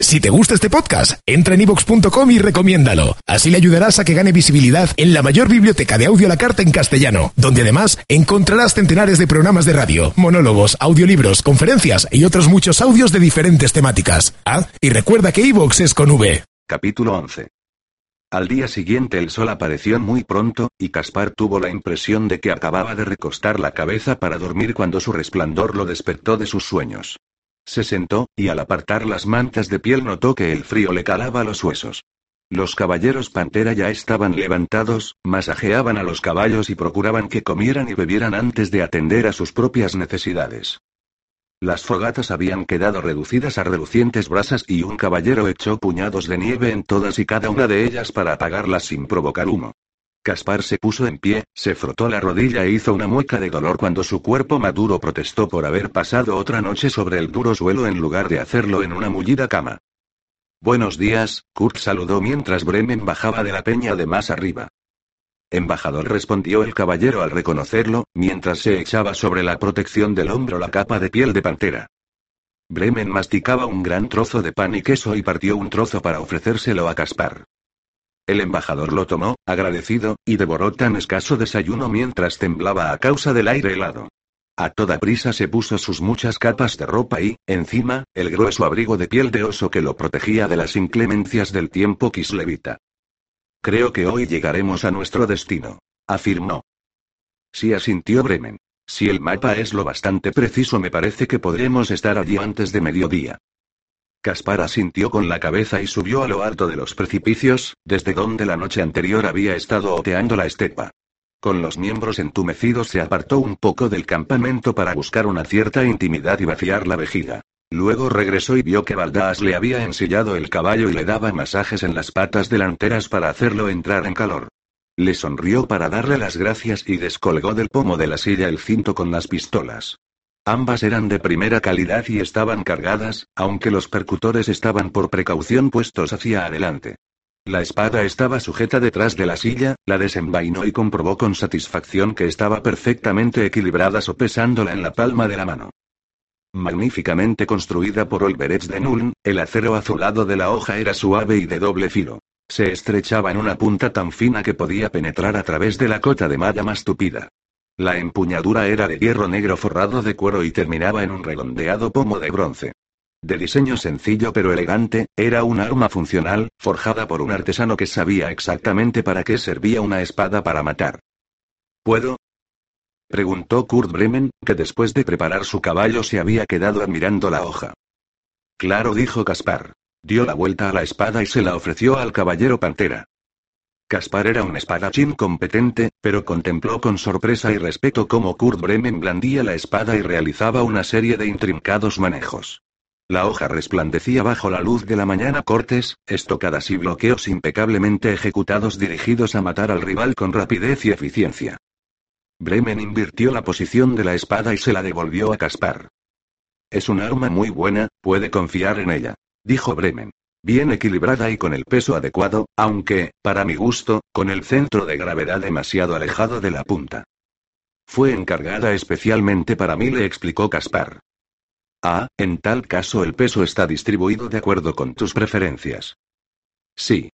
Si te gusta este podcast, entra en ivox.com y recomiéndalo. Así le ayudarás a que gane visibilidad en la mayor biblioteca de audio a la carta en castellano, donde además encontrarás centenares de programas de radio, monólogos, audiolibros, conferencias y otros muchos audios de diferentes temáticas. Ah, y recuerda que iVox es con V. Capítulo 11. Al día siguiente el sol apareció muy pronto, y Caspar tuvo la impresión de que acababa de recostar la cabeza para dormir cuando su resplandor lo despertó de sus sueños. Se sentó, y al apartar las mantas de piel notó que el frío le calaba los huesos. Los caballeros pantera ya estaban levantados, masajeaban a los caballos y procuraban que comieran y bebieran antes de atender a sus propias necesidades. Las fogatas habían quedado reducidas a relucientes brasas y un caballero echó puñados de nieve en todas y cada una de ellas para apagarlas sin provocar humo. Caspar se puso en pie, se frotó la rodilla e hizo una mueca de dolor cuando su cuerpo maduro protestó por haber pasado otra noche sobre el duro suelo en lugar de hacerlo en una mullida cama. Buenos días, Kurt saludó mientras Bremen bajaba de la peña de más arriba. Embajador respondió el caballero al reconocerlo, mientras se echaba sobre la protección del hombro la capa de piel de pantera. Bremen masticaba un gran trozo de pan y queso y partió un trozo para ofrecérselo a Caspar. El embajador lo tomó, agradecido, y devoró tan escaso desayuno mientras temblaba a causa del aire helado. A toda prisa se puso sus muchas capas de ropa y, encima, el grueso abrigo de piel de oso que lo protegía de las inclemencias del tiempo kislevita. Creo que hoy llegaremos a nuestro destino, afirmó. Sí asintió Bremen. Si el mapa es lo bastante preciso me parece que podremos estar allí antes de mediodía. Caspar asintió con la cabeza y subió a lo alto de los precipicios, desde donde la noche anterior había estado oteando la estepa. Con los miembros entumecidos se apartó un poco del campamento para buscar una cierta intimidad y vaciar la vejiga. Luego regresó y vio que Baldaas le había ensillado el caballo y le daba masajes en las patas delanteras para hacerlo entrar en calor. Le sonrió para darle las gracias y descolgó del pomo de la silla el cinto con las pistolas. Ambas eran de primera calidad y estaban cargadas, aunque los percutores estaban por precaución puestos hacia adelante. La espada estaba sujeta detrás de la silla, la desenvainó y comprobó con satisfacción que estaba perfectamente equilibrada sopesándola en la palma de la mano. Magníficamente construida por Olberets de Nuln, el acero azulado de la hoja era suave y de doble filo. Se estrechaba en una punta tan fina que podía penetrar a través de la cota de malla más tupida. La empuñadura era de hierro negro forrado de cuero y terminaba en un redondeado pomo de bronce. De diseño sencillo pero elegante, era un arma funcional, forjada por un artesano que sabía exactamente para qué servía una espada para matar. ¿Puedo? preguntó Kurt Bremen, que después de preparar su caballo se había quedado admirando la hoja. Claro, dijo Caspar. Dio la vuelta a la espada y se la ofreció al caballero Pantera. Caspar era un espadachín competente, pero contempló con sorpresa y respeto cómo Kurt Bremen blandía la espada y realizaba una serie de intrincados manejos. La hoja resplandecía bajo la luz de la mañana cortes, estocadas y bloqueos impecablemente ejecutados dirigidos a matar al rival con rapidez y eficiencia. Bremen invirtió la posición de la espada y se la devolvió a Caspar. Es un arma muy buena, puede confiar en ella, dijo Bremen bien equilibrada y con el peso adecuado, aunque, para mi gusto, con el centro de gravedad demasiado alejado de la punta. Fue encargada especialmente para mí, le explicó Caspar. Ah, en tal caso el peso está distribuido de acuerdo con tus preferencias. Sí.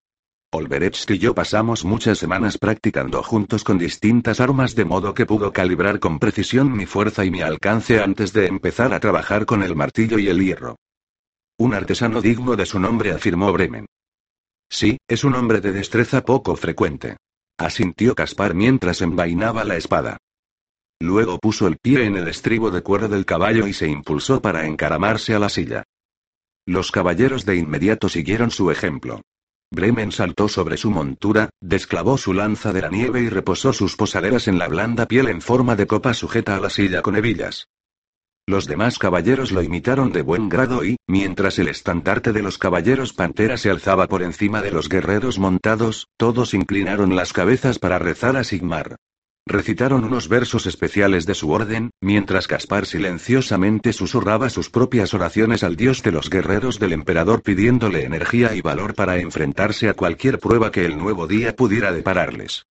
Olberets y yo pasamos muchas semanas practicando juntos con distintas armas de modo que pudo calibrar con precisión mi fuerza y mi alcance antes de empezar a trabajar con el martillo y el hierro. Un artesano digno de su nombre, afirmó Bremen. Sí, es un hombre de destreza poco frecuente. Asintió Caspar mientras envainaba la espada. Luego puso el pie en el estribo de cuero del caballo y se impulsó para encaramarse a la silla. Los caballeros de inmediato siguieron su ejemplo. Bremen saltó sobre su montura, desclavó su lanza de la nieve y reposó sus posaderas en la blanda piel en forma de copa sujeta a la silla con hebillas. Los demás caballeros lo imitaron de buen grado y, mientras el estandarte de los caballeros pantera se alzaba por encima de los guerreros montados, todos inclinaron las cabezas para rezar a Sigmar. Recitaron unos versos especiales de su orden, mientras Caspar silenciosamente susurraba sus propias oraciones al dios de los guerreros del emperador pidiéndole energía y valor para enfrentarse a cualquier prueba que el nuevo día pudiera depararles.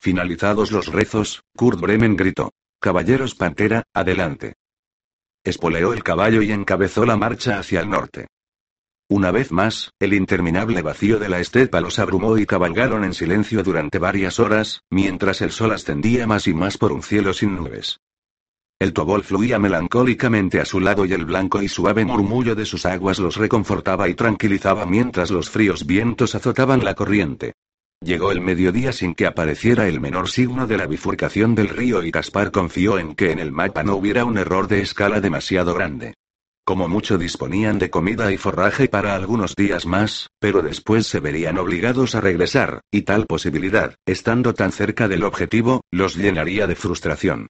Finalizados los rezos, Kurt Bremen gritó. Caballeros Pantera, adelante. Espoleó el caballo y encabezó la marcha hacia el norte. Una vez más, el interminable vacío de la estepa los abrumó y cabalgaron en silencio durante varias horas, mientras el sol ascendía más y más por un cielo sin nubes. El tobol fluía melancólicamente a su lado y el blanco y suave murmullo de sus aguas los reconfortaba y tranquilizaba mientras los fríos vientos azotaban la corriente. Llegó el mediodía sin que apareciera el menor signo de la bifurcación del río y Caspar confió en que en el mapa no hubiera un error de escala demasiado grande. Como mucho disponían de comida y forraje para algunos días más, pero después se verían obligados a regresar, y tal posibilidad, estando tan cerca del objetivo, los llenaría de frustración.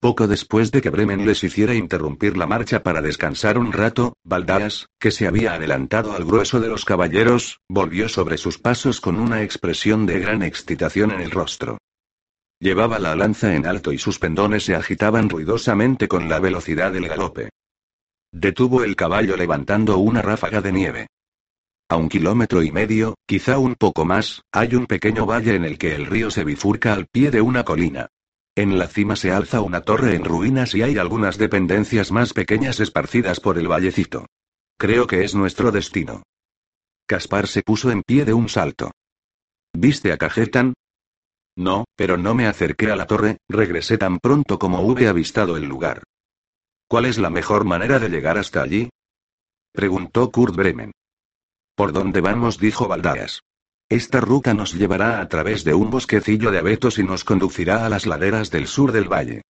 Poco después de que Bremen les hiciera interrumpir la marcha para descansar un rato, Baldaas, que se había adelantado al grueso de los caballeros, volvió sobre sus pasos con una expresión de gran excitación en el rostro. Llevaba la lanza en alto y sus pendones se agitaban ruidosamente con la velocidad del galope. Detuvo el caballo levantando una ráfaga de nieve. A un kilómetro y medio, quizá un poco más, hay un pequeño valle en el que el río se bifurca al pie de una colina. En la cima se alza una torre en ruinas y hay algunas dependencias más pequeñas esparcidas por el vallecito. Creo que es nuestro destino. Caspar se puso en pie de un salto. ¿Viste a Cajetan? No, pero no me acerqué a la torre, regresé tan pronto como hube avistado el lugar. ¿Cuál es la mejor manera de llegar hasta allí? Preguntó Kurt Bremen. ¿Por dónde vamos? dijo Baldaas. Esta ruta nos llevará a través de un bosquecillo de abetos y nos conducirá a las laderas del sur del valle.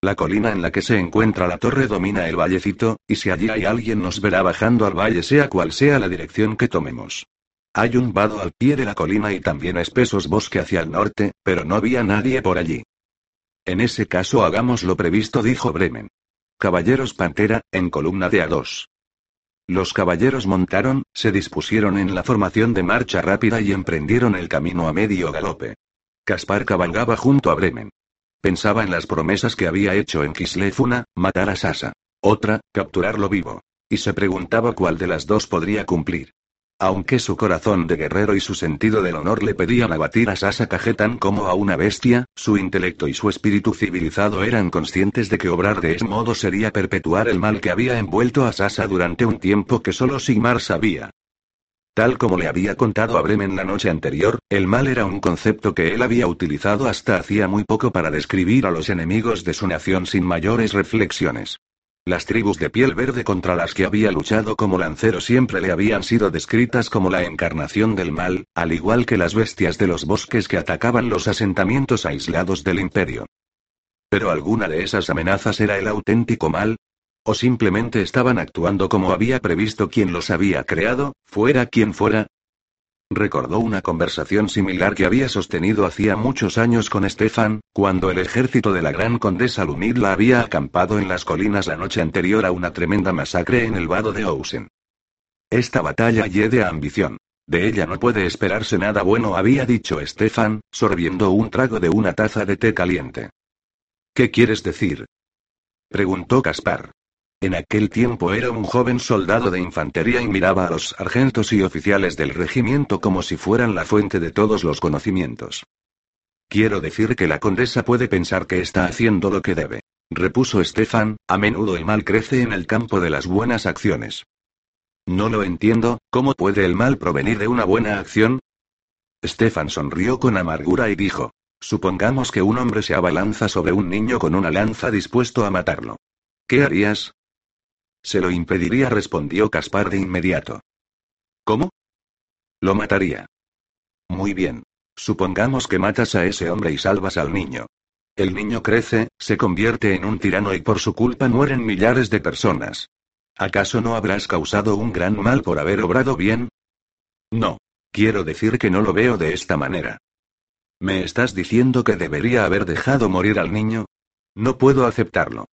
La colina en la que se encuentra la torre domina el vallecito, y si allí hay alguien nos verá bajando al valle sea cual sea la dirección que tomemos. Hay un vado al pie de la colina y también espesos bosque hacia el norte, pero no había nadie por allí. En ese caso hagamos lo previsto, dijo Bremen. Caballeros Pantera, en columna de a dos. Los caballeros montaron, se dispusieron en la formación de marcha rápida y emprendieron el camino a medio galope. Caspar cabalgaba junto a Bremen. Pensaba en las promesas que había hecho en Kislefuna, matar a Sasa. Otra, capturarlo vivo. Y se preguntaba cuál de las dos podría cumplir. Aunque su corazón de guerrero y su sentido del honor le pedían abatir a Sasa Cajetan como a una bestia, su intelecto y su espíritu civilizado eran conscientes de que obrar de ese modo sería perpetuar el mal que había envuelto a Sasa durante un tiempo que solo Sigmar sabía. Tal como le había contado a Bremen la noche anterior, el mal era un concepto que él había utilizado hasta hacía muy poco para describir a los enemigos de su nación sin mayores reflexiones. Las tribus de piel verde contra las que había luchado como lancero siempre le habían sido descritas como la encarnación del mal, al igual que las bestias de los bosques que atacaban los asentamientos aislados del imperio. Pero alguna de esas amenazas era el auténtico mal, o simplemente estaban actuando como había previsto quien los había creado, fuera quien fuera, Recordó una conversación similar que había sostenido hacía muchos años con Stefan, cuando el ejército de la gran condesa Lumidla había acampado en las colinas la noche anterior a una tremenda masacre en el vado de Ousen. Esta batalla a ambición. De ella no puede esperarse nada bueno, había dicho Stefan, sorbiendo un trago de una taza de té caliente. ¿Qué quieres decir? preguntó Caspar. En aquel tiempo era un joven soldado de infantería y miraba a los sargentos y oficiales del regimiento como si fueran la fuente de todos los conocimientos. Quiero decir que la condesa puede pensar que está haciendo lo que debe. Repuso Stefan, a menudo el mal crece en el campo de las buenas acciones. No lo entiendo, ¿cómo puede el mal provenir de una buena acción? Stefan sonrió con amargura y dijo, supongamos que un hombre se abalanza sobre un niño con una lanza dispuesto a matarlo. ¿Qué harías? Se lo impediría, respondió Caspar de inmediato. ¿Cómo? Lo mataría. Muy bien. Supongamos que matas a ese hombre y salvas al niño. El niño crece, se convierte en un tirano y por su culpa mueren millares de personas. ¿Acaso no habrás causado un gran mal por haber obrado bien? No. Quiero decir que no lo veo de esta manera. ¿Me estás diciendo que debería haber dejado morir al niño? No puedo aceptarlo.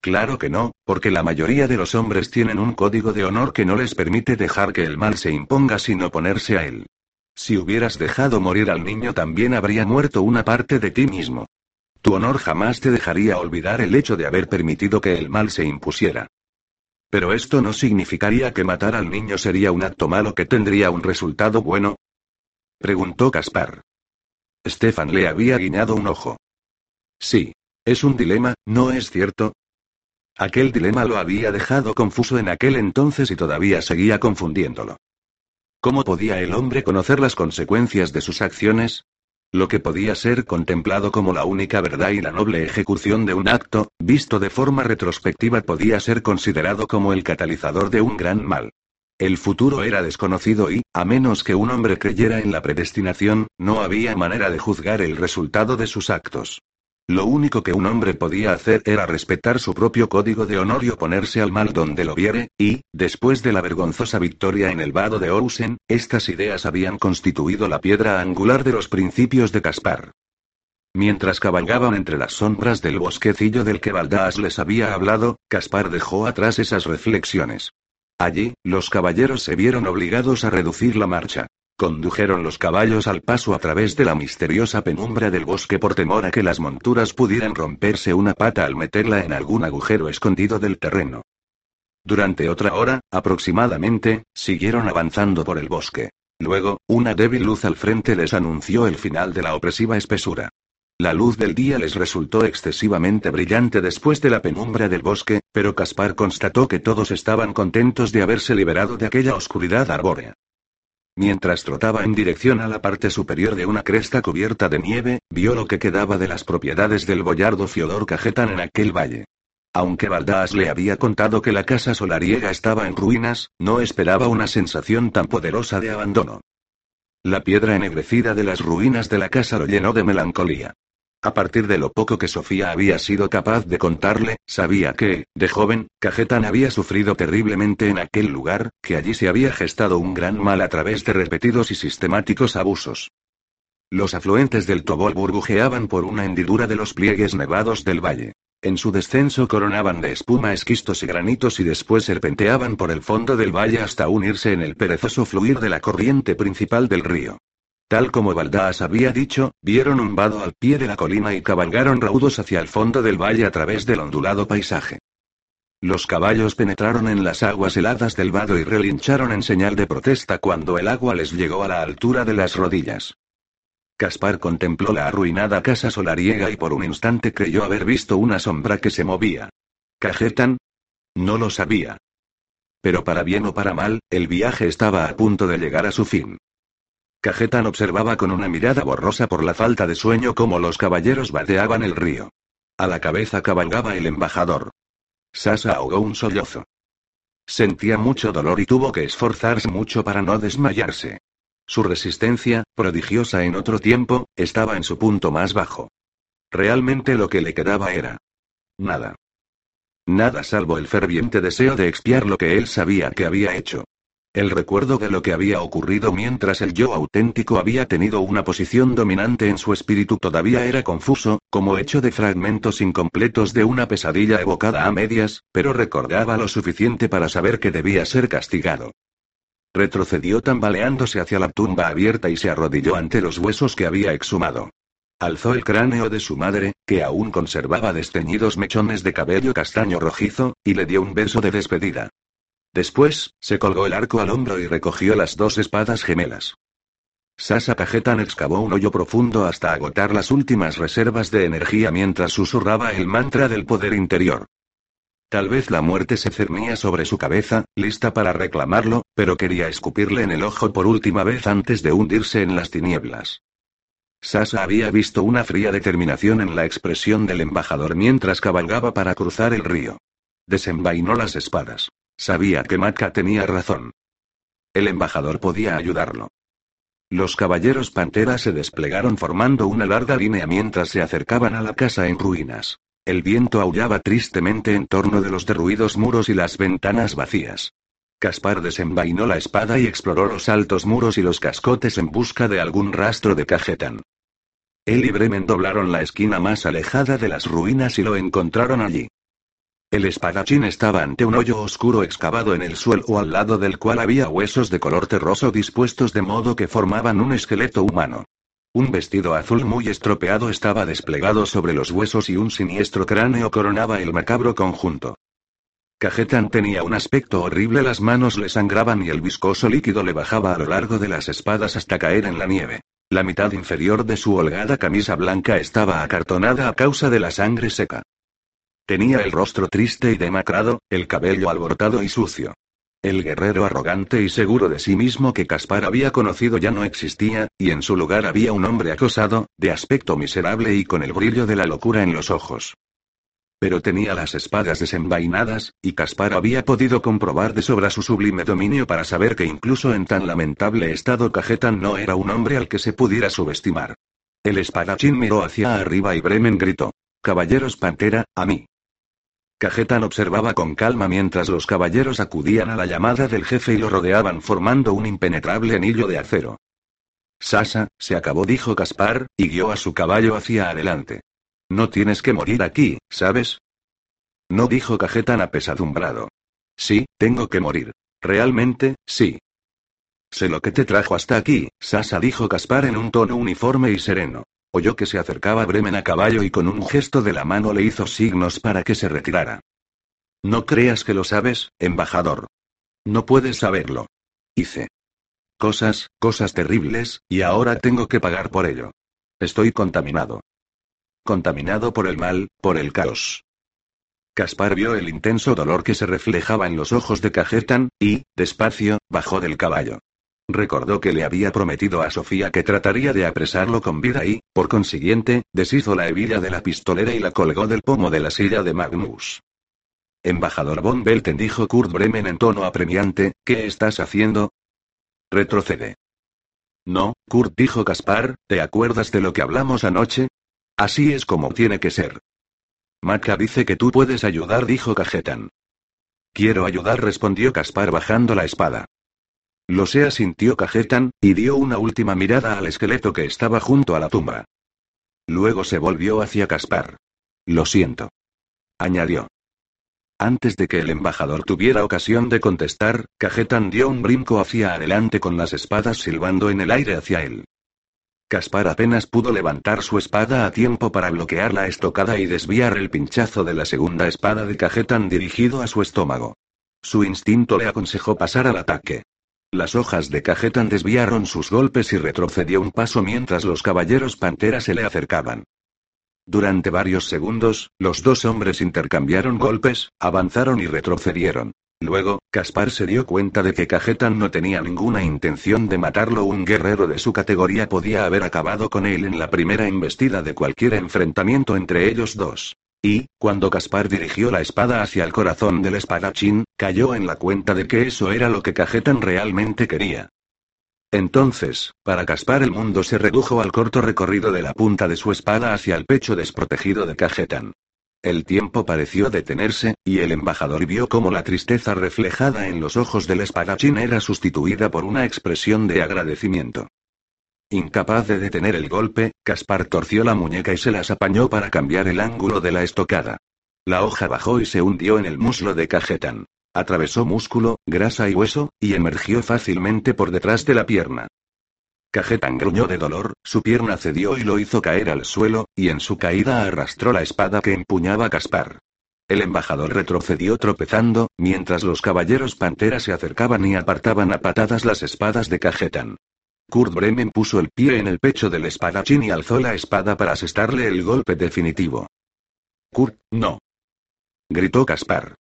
Claro que no, porque la mayoría de los hombres tienen un código de honor que no les permite dejar que el mal se imponga sin oponerse a él. Si hubieras dejado morir al niño también habría muerto una parte de ti mismo. Tu honor jamás te dejaría olvidar el hecho de haber permitido que el mal se impusiera. Pero esto no significaría que matar al niño sería un acto malo que tendría un resultado bueno. Preguntó Caspar. Stefan le había guiñado un ojo. Sí. Es un dilema, ¿no es cierto? Aquel dilema lo había dejado confuso en aquel entonces y todavía seguía confundiéndolo. ¿Cómo podía el hombre conocer las consecuencias de sus acciones? Lo que podía ser contemplado como la única verdad y la noble ejecución de un acto, visto de forma retrospectiva podía ser considerado como el catalizador de un gran mal. El futuro era desconocido y, a menos que un hombre creyera en la predestinación, no había manera de juzgar el resultado de sus actos. Lo único que un hombre podía hacer era respetar su propio código de honor y oponerse al mal donde lo viere, y, después de la vergonzosa victoria en el vado de Ousen, estas ideas habían constituido la piedra angular de los principios de Caspar. Mientras cabalgaban entre las sombras del bosquecillo del que Baldaas les había hablado, Caspar dejó atrás esas reflexiones. Allí, los caballeros se vieron obligados a reducir la marcha. Condujeron los caballos al paso a través de la misteriosa penumbra del bosque por temor a que las monturas pudieran romperse una pata al meterla en algún agujero escondido del terreno. Durante otra hora, aproximadamente, siguieron avanzando por el bosque. Luego, una débil luz al frente les anunció el final de la opresiva espesura. La luz del día les resultó excesivamente brillante después de la penumbra del bosque, pero Caspar constató que todos estaban contentos de haberse liberado de aquella oscuridad arbórea. Mientras trotaba en dirección a la parte superior de una cresta cubierta de nieve, vio lo que quedaba de las propiedades del boyardo Fiodor Cajetan en aquel valle. Aunque Baldaas le había contado que la casa solariega estaba en ruinas, no esperaba una sensación tan poderosa de abandono. La piedra ennegrecida de las ruinas de la casa lo llenó de melancolía. A partir de lo poco que Sofía había sido capaz de contarle, sabía que, de joven, Cajetan había sufrido terriblemente en aquel lugar, que allí se había gestado un gran mal a través de repetidos y sistemáticos abusos. Los afluentes del Tobol burbujeaban por una hendidura de los pliegues nevados del valle. En su descenso coronaban de espuma esquistos y granitos y después serpenteaban por el fondo del valle hasta unirse en el perezoso fluir de la corriente principal del río. Tal como Baldaas había dicho, vieron un vado al pie de la colina y cabalgaron raudos hacia el fondo del valle a través del ondulado paisaje. Los caballos penetraron en las aguas heladas del vado y relincharon en señal de protesta cuando el agua les llegó a la altura de las rodillas. Caspar contempló la arruinada casa solariega y por un instante creyó haber visto una sombra que se movía. ¿Cajetan? No lo sabía. Pero para bien o para mal, el viaje estaba a punto de llegar a su fin. Cajetan observaba con una mirada borrosa por la falta de sueño cómo los caballeros vadeaban el río. A la cabeza cabalgaba el embajador. Sasa ahogó un sollozo. Sentía mucho dolor y tuvo que esforzarse mucho para no desmayarse. Su resistencia, prodigiosa en otro tiempo, estaba en su punto más bajo. Realmente lo que le quedaba era nada. Nada salvo el ferviente deseo de expiar lo que él sabía que había hecho. El recuerdo de lo que había ocurrido mientras el yo auténtico había tenido una posición dominante en su espíritu todavía era confuso, como hecho de fragmentos incompletos de una pesadilla evocada a medias, pero recordaba lo suficiente para saber que debía ser castigado. Retrocedió tambaleándose hacia la tumba abierta y se arrodilló ante los huesos que había exhumado. Alzó el cráneo de su madre, que aún conservaba desteñidos mechones de cabello castaño rojizo, y le dio un beso de despedida. Después, se colgó el arco al hombro y recogió las dos espadas gemelas. Sasa Cajetan excavó un hoyo profundo hasta agotar las últimas reservas de energía mientras susurraba el mantra del poder interior. Tal vez la muerte se cernía sobre su cabeza, lista para reclamarlo, pero quería escupirle en el ojo por última vez antes de hundirse en las tinieblas. Sasa había visto una fría determinación en la expresión del embajador mientras cabalgaba para cruzar el río. Desenvainó las espadas. Sabía que Matka tenía razón. El embajador podía ayudarlo. Los caballeros pantera se desplegaron formando una larga línea mientras se acercaban a la casa en ruinas. El viento aullaba tristemente en torno de los derruidos muros y las ventanas vacías. Caspar desenvainó la espada y exploró los altos muros y los cascotes en busca de algún rastro de Cajetán. Él y Bremen doblaron la esquina más alejada de las ruinas y lo encontraron allí. El espadachín estaba ante un hoyo oscuro excavado en el suelo al lado del cual había huesos de color terroso dispuestos de modo que formaban un esqueleto humano. Un vestido azul muy estropeado estaba desplegado sobre los huesos y un siniestro cráneo coronaba el macabro conjunto. Cajetan tenía un aspecto horrible, las manos le sangraban y el viscoso líquido le bajaba a lo largo de las espadas hasta caer en la nieve. La mitad inferior de su holgada camisa blanca estaba acartonada a causa de la sangre seca. Tenía el rostro triste y demacrado, el cabello alborotado y sucio. El guerrero arrogante y seguro de sí mismo que Caspar había conocido ya no existía, y en su lugar había un hombre acosado, de aspecto miserable y con el brillo de la locura en los ojos. Pero tenía las espadas desenvainadas, y Caspar había podido comprobar de sobra su sublime dominio para saber que incluso en tan lamentable estado Cajetan no era un hombre al que se pudiera subestimar. El espadachín miró hacia arriba y Bremen gritó. Caballeros Pantera, a mí. Cajetan observaba con calma mientras los caballeros acudían a la llamada del jefe y lo rodeaban formando un impenetrable anillo de acero. Sasa, se acabó, dijo Caspar, y guió a su caballo hacia adelante. No tienes que morir aquí, ¿sabes? No dijo Cajetan apesadumbrado. Sí, tengo que morir. Realmente, sí. Sé lo que te trajo hasta aquí, Sasa dijo Caspar en un tono uniforme y sereno. Oyó que se acercaba Bremen a caballo y con un gesto de la mano le hizo signos para que se retirara. No creas que lo sabes, embajador. No puedes saberlo. Hice. Cosas, cosas terribles, y ahora tengo que pagar por ello. Estoy contaminado. Contaminado por el mal, por el caos. Caspar vio el intenso dolor que se reflejaba en los ojos de Cajetan, y, despacio, bajó del caballo. Recordó que le había prometido a Sofía que trataría de apresarlo con vida y, por consiguiente, deshizo la hebilla de la pistolera y la colgó del pomo de la silla de Magnus. Embajador von Belten dijo Kurt Bremen en tono apremiante, ¿qué estás haciendo? Retrocede. No, Kurt dijo Caspar, ¿te acuerdas de lo que hablamos anoche? Así es como tiene que ser. Maca dice que tú puedes ayudar, dijo Cajetan. Quiero ayudar, respondió Caspar bajando la espada. Lo sea, sintió Cajetan, y dio una última mirada al esqueleto que estaba junto a la tumba. Luego se volvió hacia Caspar. Lo siento. Añadió. Antes de que el embajador tuviera ocasión de contestar, Cajetan dio un brinco hacia adelante con las espadas silbando en el aire hacia él. Caspar apenas pudo levantar su espada a tiempo para bloquear la estocada y desviar el pinchazo de la segunda espada de Cajetan dirigido a su estómago. Su instinto le aconsejó pasar al ataque. Las hojas de Cajetan desviaron sus golpes y retrocedió un paso mientras los caballeros Pantera se le acercaban. Durante varios segundos, los dos hombres intercambiaron golpes, avanzaron y retrocedieron. Luego, Caspar se dio cuenta de que Cajetan no tenía ninguna intención de matarlo. Un guerrero de su categoría podía haber acabado con él en la primera embestida de cualquier enfrentamiento entre ellos dos. Y, cuando Caspar dirigió la espada hacia el corazón del espadachín, cayó en la cuenta de que eso era lo que Cajetan realmente quería. Entonces, para Caspar el mundo se redujo al corto recorrido de la punta de su espada hacia el pecho desprotegido de Cajetan. El tiempo pareció detenerse, y el embajador vio cómo la tristeza reflejada en los ojos del espadachín era sustituida por una expresión de agradecimiento. Incapaz de detener el golpe, Caspar torció la muñeca y se las apañó para cambiar el ángulo de la estocada. La hoja bajó y se hundió en el muslo de Cajetan. Atravesó músculo, grasa y hueso, y emergió fácilmente por detrás de la pierna. Cajetan gruñó de dolor, su pierna cedió y lo hizo caer al suelo, y en su caída arrastró la espada que empuñaba Caspar. El embajador retrocedió tropezando, mientras los caballeros pantera se acercaban y apartaban a patadas las espadas de Cajetan. Kurt Bremen puso el pie en el pecho del espadachín y alzó la espada para asestarle el golpe definitivo. Kurt, no. Gritó Caspar.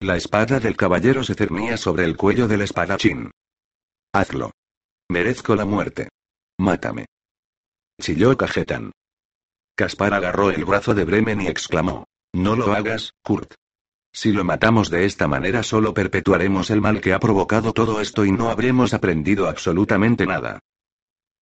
La espada del caballero se cernía sobre el cuello del espadachín. Hazlo. Merezco la muerte. Mátame. Chilló Cajetan. Caspar agarró el brazo de Bremen y exclamó. No lo hagas, Kurt. Si lo matamos de esta manera solo perpetuaremos el mal que ha provocado todo esto y no habremos aprendido absolutamente nada.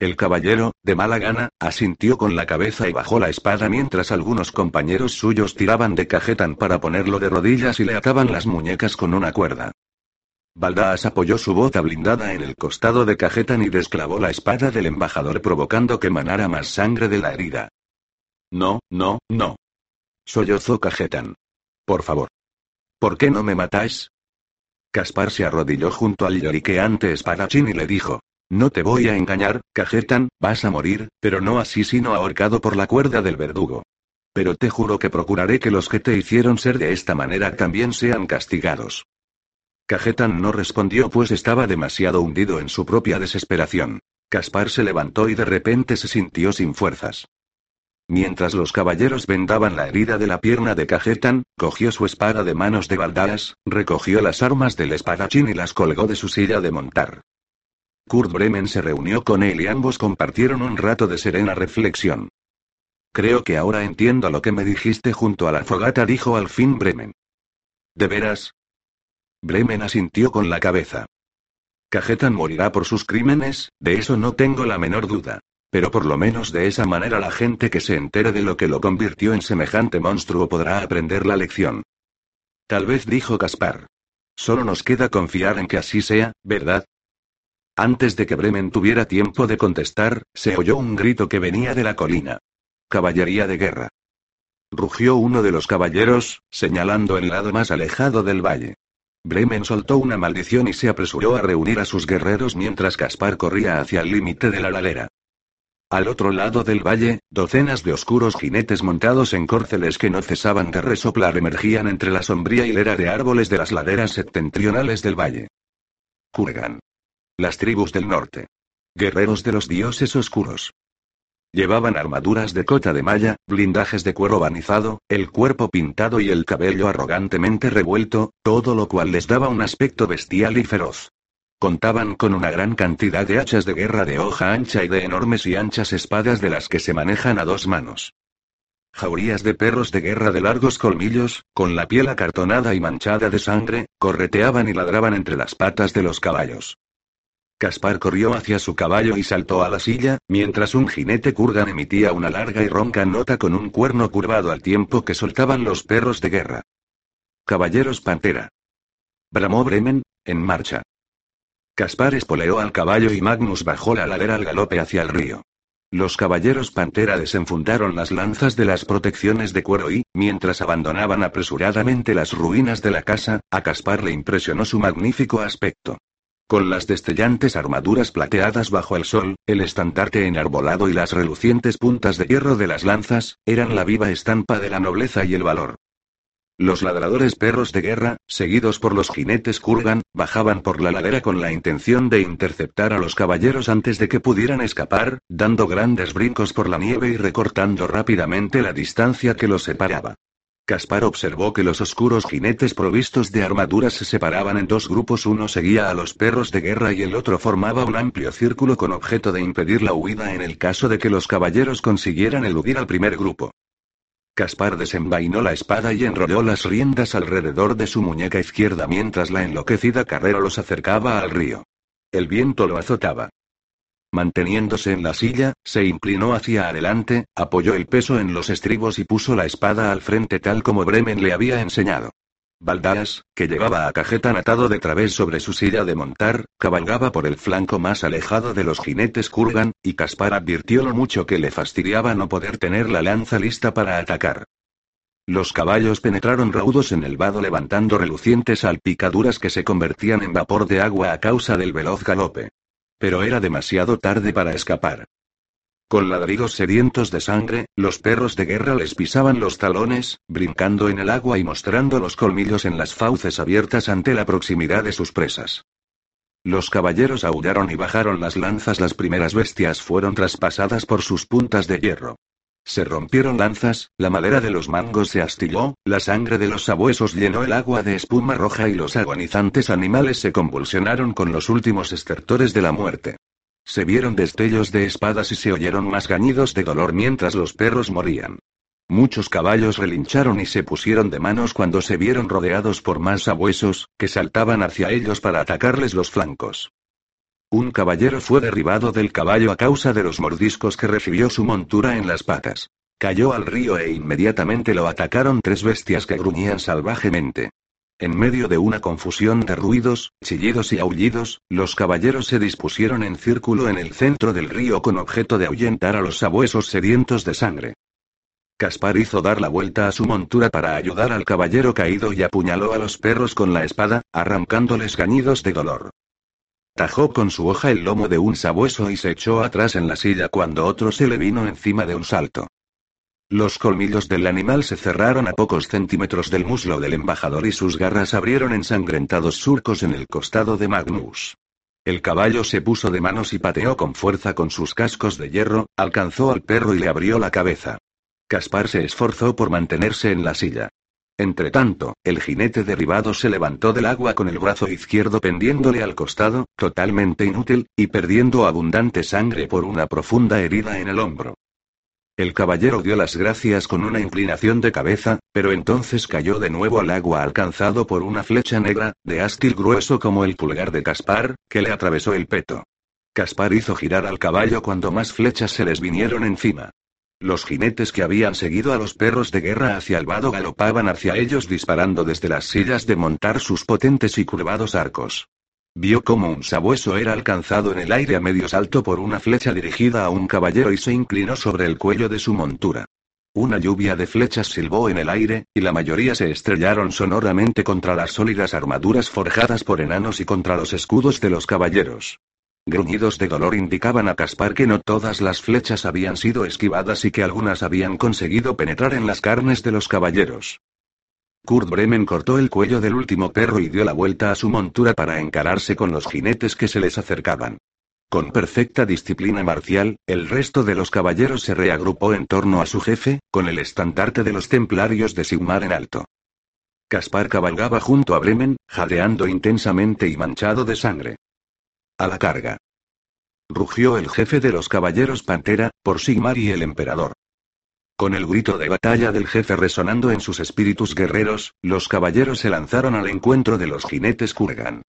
El caballero, de mala gana, asintió con la cabeza y bajó la espada mientras algunos compañeros suyos tiraban de cajetan para ponerlo de rodillas y le ataban las muñecas con una cuerda. Baldaas apoyó su bota blindada en el costado de cajetan y desclavó la espada del embajador provocando que manara más sangre de la herida. No, no, no. Sollozó cajetan. Por favor. ¿Por qué no me matáis? Caspar se arrodilló junto al lloriqueante espadachín y le dijo. No te voy a engañar, Cajetan, vas a morir, pero no así sino ahorcado por la cuerda del verdugo. Pero te juro que procuraré que los que te hicieron ser de esta manera también sean castigados. Cajetan no respondió pues estaba demasiado hundido en su propia desesperación. Caspar se levantó y de repente se sintió sin fuerzas. Mientras los caballeros vendaban la herida de la pierna de Cajetan, cogió su espada de manos de Baldaas, recogió las armas del espadachín y las colgó de su silla de montar. Kurt Bremen se reunió con él y ambos compartieron un rato de serena reflexión. Creo que ahora entiendo lo que me dijiste junto a la fogata, dijo al fin Bremen. ¿De veras? Bremen asintió con la cabeza. Cajetan morirá por sus crímenes, de eso no tengo la menor duda. Pero por lo menos de esa manera la gente que se entere de lo que lo convirtió en semejante monstruo podrá aprender la lección. Tal vez dijo Caspar. Solo nos queda confiar en que así sea, ¿verdad? Antes de que Bremen tuviera tiempo de contestar, se oyó un grito que venía de la colina. Caballería de guerra. Rugió uno de los caballeros, señalando el lado más alejado del valle. Bremen soltó una maldición y se apresuró a reunir a sus guerreros mientras Caspar corría hacia el límite de la ladera. Al otro lado del valle, docenas de oscuros jinetes montados en córceles que no cesaban de resoplar emergían entre la sombría hilera de árboles de las laderas septentrionales del valle. Kurgan. Las tribus del norte. Guerreros de los dioses oscuros. Llevaban armaduras de cota de malla, blindajes de cuero banizado, el cuerpo pintado y el cabello arrogantemente revuelto, todo lo cual les daba un aspecto bestial y feroz. Contaban con una gran cantidad de hachas de guerra de hoja ancha y de enormes y anchas espadas de las que se manejan a dos manos. Jaurías de perros de guerra de largos colmillos, con la piel acartonada y manchada de sangre, correteaban y ladraban entre las patas de los caballos. Caspar corrió hacia su caballo y saltó a la silla, mientras un jinete kurgan emitía una larga y ronca nota con un cuerno curvado al tiempo que soltaban los perros de guerra. Caballeros Pantera. Bramó Bremen, en marcha. Caspar espoleó al caballo y Magnus bajó la ladera al galope hacia el río. Los caballeros Pantera desenfundaron las lanzas de las protecciones de cuero y, mientras abandonaban apresuradamente las ruinas de la casa, a Caspar le impresionó su magnífico aspecto. Con las destellantes armaduras plateadas bajo el sol, el estandarte enarbolado y las relucientes puntas de hierro de las lanzas, eran la viva estampa de la nobleza y el valor. Los ladradores perros de guerra, seguidos por los jinetes Kurgan, bajaban por la ladera con la intención de interceptar a los caballeros antes de que pudieran escapar, dando grandes brincos por la nieve y recortando rápidamente la distancia que los separaba. Caspar observó que los oscuros jinetes provistos de armaduras se separaban en dos grupos, uno seguía a los perros de guerra y el otro formaba un amplio círculo con objeto de impedir la huida en el caso de que los caballeros consiguieran eludir al primer grupo. Caspar desenvainó la espada y enrolló las riendas alrededor de su muñeca izquierda mientras la enloquecida carrera los acercaba al río. El viento lo azotaba. Manteniéndose en la silla, se inclinó hacia adelante, apoyó el peso en los estribos y puso la espada al frente tal como Bremen le había enseñado. Baldaas, que llevaba a Cajetan atado de través sobre su silla de montar, cabalgaba por el flanco más alejado de los jinetes Kurgan, y Caspar advirtió lo mucho que le fastidiaba no poder tener la lanza lista para atacar. Los caballos penetraron raudos en el vado levantando relucientes salpicaduras que se convertían en vapor de agua a causa del veloz galope. Pero era demasiado tarde para escapar. Con ladridos sedientos de sangre, los perros de guerra les pisaban los talones, brincando en el agua y mostrando los colmillos en las fauces abiertas ante la proximidad de sus presas. Los caballeros aullaron y bajaron las lanzas. Las primeras bestias fueron traspasadas por sus puntas de hierro. Se rompieron lanzas, la madera de los mangos se astilló, la sangre de los sabuesos llenó el agua de espuma roja y los agonizantes animales se convulsionaron con los últimos estertores de la muerte. Se vieron destellos de espadas y se oyeron más gañidos de dolor mientras los perros morían. Muchos caballos relincharon y se pusieron de manos cuando se vieron rodeados por más sabuesos, que saltaban hacia ellos para atacarles los flancos. Un caballero fue derribado del caballo a causa de los mordiscos que recibió su montura en las patas. Cayó al río e inmediatamente lo atacaron tres bestias que gruñían salvajemente. En medio de una confusión de ruidos, chillidos y aullidos, los caballeros se dispusieron en círculo en el centro del río con objeto de ahuyentar a los sabuesos sedientos de sangre. Caspar hizo dar la vuelta a su montura para ayudar al caballero caído y apuñaló a los perros con la espada, arrancándoles gañidos de dolor. Tajó con su hoja el lomo de un sabueso y se echó atrás en la silla cuando otro se le vino encima de un salto. Los colmillos del animal se cerraron a pocos centímetros del muslo del embajador y sus garras abrieron ensangrentados surcos en el costado de Magnus. El caballo se puso de manos y pateó con fuerza con sus cascos de hierro, alcanzó al perro y le abrió la cabeza. Caspar se esforzó por mantenerse en la silla. Entretanto, el jinete derribado se levantó del agua con el brazo izquierdo pendiéndole al costado, totalmente inútil, y perdiendo abundante sangre por una profunda herida en el hombro. El caballero dio las gracias con una inclinación de cabeza, pero entonces cayó de nuevo al agua alcanzado por una flecha negra, de ástil grueso como el pulgar de Caspar, que le atravesó el peto. Caspar hizo girar al caballo cuando más flechas se les vinieron encima. Los jinetes que habían seguido a los perros de guerra hacia el vado galopaban hacia ellos disparando desde las sillas de montar sus potentes y curvados arcos. Vio cómo un sabueso era alcanzado en el aire a medio salto por una flecha dirigida a un caballero y se inclinó sobre el cuello de su montura. Una lluvia de flechas silbó en el aire, y la mayoría se estrellaron sonoramente contra las sólidas armaduras forjadas por enanos y contra los escudos de los caballeros. Gruñidos de dolor indicaban a Caspar que no todas las flechas habían sido esquivadas y que algunas habían conseguido penetrar en las carnes de los caballeros. Kurt Bremen cortó el cuello del último perro y dio la vuelta a su montura para encararse con los jinetes que se les acercaban. Con perfecta disciplina marcial, el resto de los caballeros se reagrupó en torno a su jefe, con el estandarte de los templarios de Sigmar en alto. Caspar cabalgaba junto a Bremen, jadeando intensamente y manchado de sangre. A la carga. Rugió el jefe de los caballeros Pantera, por Sigmar y el emperador. Con el grito de batalla del jefe resonando en sus espíritus guerreros, los caballeros se lanzaron al encuentro de los jinetes Kurgan.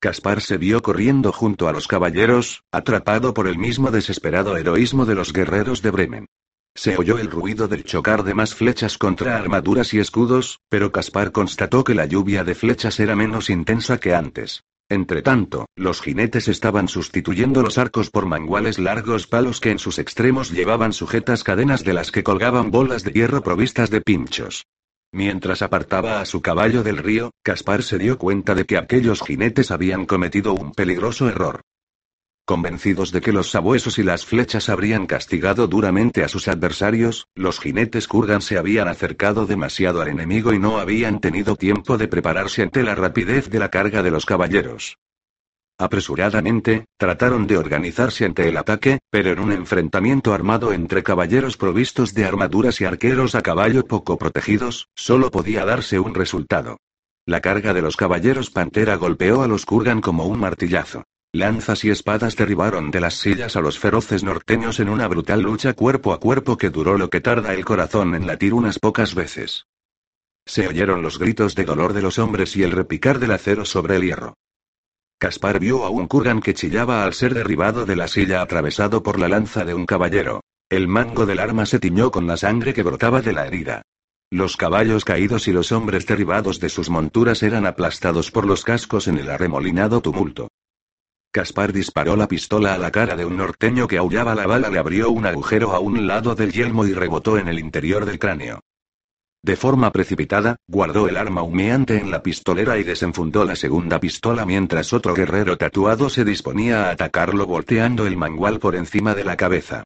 Caspar se vio corriendo junto a los caballeros, atrapado por el mismo desesperado heroísmo de los guerreros de Bremen. Se oyó el ruido del chocar de más flechas contra armaduras y escudos, pero Caspar constató que la lluvia de flechas era menos intensa que antes. Entretanto, los jinetes estaban sustituyendo los arcos por manguales largos palos que en sus extremos llevaban sujetas cadenas de las que colgaban bolas de hierro provistas de pinchos. Mientras apartaba a su caballo del río, Caspar se dio cuenta de que aquellos jinetes habían cometido un peligroso error. Convencidos de que los sabuesos y las flechas habrían castigado duramente a sus adversarios, los jinetes Kurgan se habían acercado demasiado al enemigo y no habían tenido tiempo de prepararse ante la rapidez de la carga de los caballeros. Apresuradamente, trataron de organizarse ante el ataque, pero en un enfrentamiento armado entre caballeros provistos de armaduras y arqueros a caballo poco protegidos, solo podía darse un resultado. La carga de los caballeros Pantera golpeó a los Kurgan como un martillazo. Lanzas y espadas derribaron de las sillas a los feroces norteños en una brutal lucha cuerpo a cuerpo que duró lo que tarda el corazón en latir unas pocas veces. Se oyeron los gritos de dolor de los hombres y el repicar del acero sobre el hierro. Caspar vio a un Kurgan que chillaba al ser derribado de la silla atravesado por la lanza de un caballero. El mango del arma se tiñó con la sangre que brotaba de la herida. Los caballos caídos y los hombres derribados de sus monturas eran aplastados por los cascos en el arremolinado tumulto. Caspar disparó la pistola a la cara de un norteño que aullaba la bala le abrió un agujero a un lado del yelmo y rebotó en el interior del cráneo. De forma precipitada, guardó el arma humeante en la pistolera y desenfundó la segunda pistola mientras otro guerrero tatuado se disponía a atacarlo volteando el mangual por encima de la cabeza.